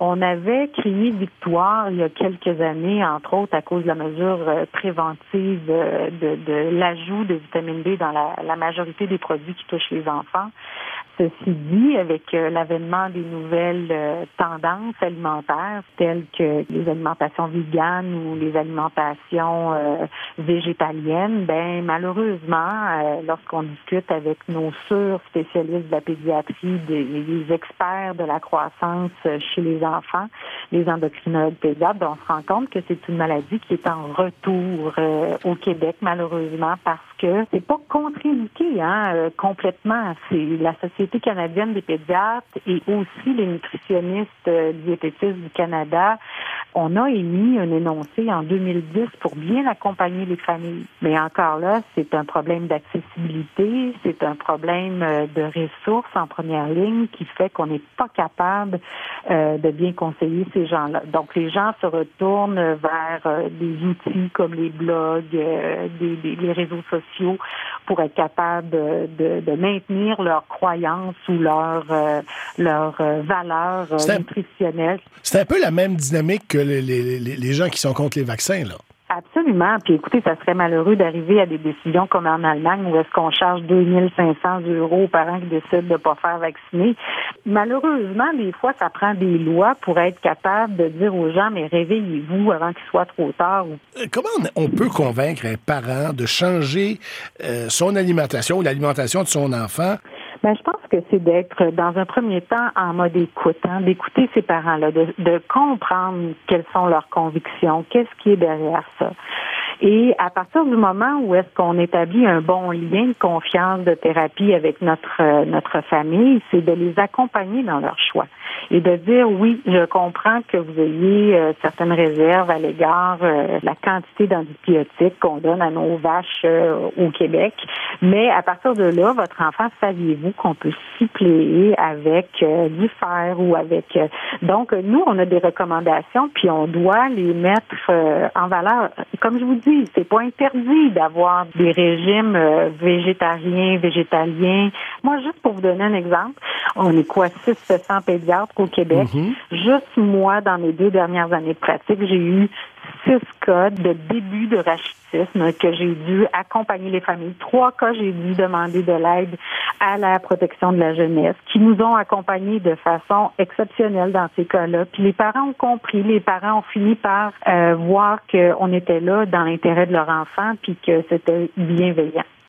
On avait crié victoire il y a quelques années, entre autres à cause de la mesure euh, préventive euh, de, l'ajout de vitamine D dans la majorité des produits qui touchent les enfants. Ceci dit, avec euh, l'avènement des nouvelles euh, tendances alimentaires telles que les alimentations véganes ou les alimentations euh, végétaliennes, ben malheureusement, lorsqu'on discute avec nos sur spécialistes de la pédiatrie, des, experts de la croissance chez les enfants, les endocrinologues pédiatres, ben, on se rend compte que c'est une maladie qui est en retour au Québec malheureusement parce que c'est pas contre-indiqué hein, complètement. C'est la société canadienne des pédiatres et aussi les nutritionnistes euh, diététistes du Canada, on a émis un énoncé en 2010 pour bien accompagner les familles. Mais encore là, c'est un problème d'accessibilité, c'est un problème euh, de ressources en première ligne qui fait qu'on n'est pas capable euh, de bien conseiller ces gens-là. Donc les gens se retournent vers des outils comme les blogs, des, les réseaux sociaux pour être capables de, de maintenir leurs croyances ou leur, euh, leur euh, valeur euh, nutritionnelle. C'est un peu la même dynamique que les, les, les gens qui sont contre les vaccins, là. Absolument. Puis écoutez, ça serait malheureux d'arriver à des décisions comme en Allemagne où est-ce qu'on charge 2500 euros aux parents qui décident de ne pas faire vacciner. Malheureusement, des fois, ça prend des lois pour être capable de dire aux gens, mais réveillez-vous avant qu'il soit trop tard. Comment on peut convaincre un parent de changer son alimentation ou l'alimentation de son enfant? Ben, je pense que c'est d'être dans un premier temps en mode écoute, hein, d'écouter ses parents-là, de, de comprendre quelles sont leurs convictions, qu'est-ce qui est derrière ça. Et à partir du moment où est-ce qu'on établit un bon lien de confiance de thérapie avec notre euh, notre famille, c'est de les accompagner dans leur choix et de dire oui, je comprends que vous ayez euh, certaines réserves à l'égard euh, la quantité d'antibiotiques qu'on donne à nos vaches au Québec, mais à partir de là, votre enfant, saviez-vous qu'on peut suppléer avec du fer ou avec donc nous on a des recommandations puis on doit les mettre en valeur. Comme je vous dis c'est pas interdit d'avoir des régimes euh, végétariens, végétaliens. Moi, juste pour vous donner un exemple, on est quoi, 600 pédiatres au Québec. Mm-hmm. Juste moi, dans mes deux dernières années de pratique, j'ai eu six cas de début de rachitisme que j'ai dû accompagner les familles. Trois cas, j'ai dû demander de l'aide à la protection de la jeunesse, qui nous ont accompagnés de façon exceptionnelle dans ces cas-là. Puis les parents ont compris, les parents ont fini par euh, voir qu'on était là dans l'intérêt de leur enfant, puis que c'était bienveillant.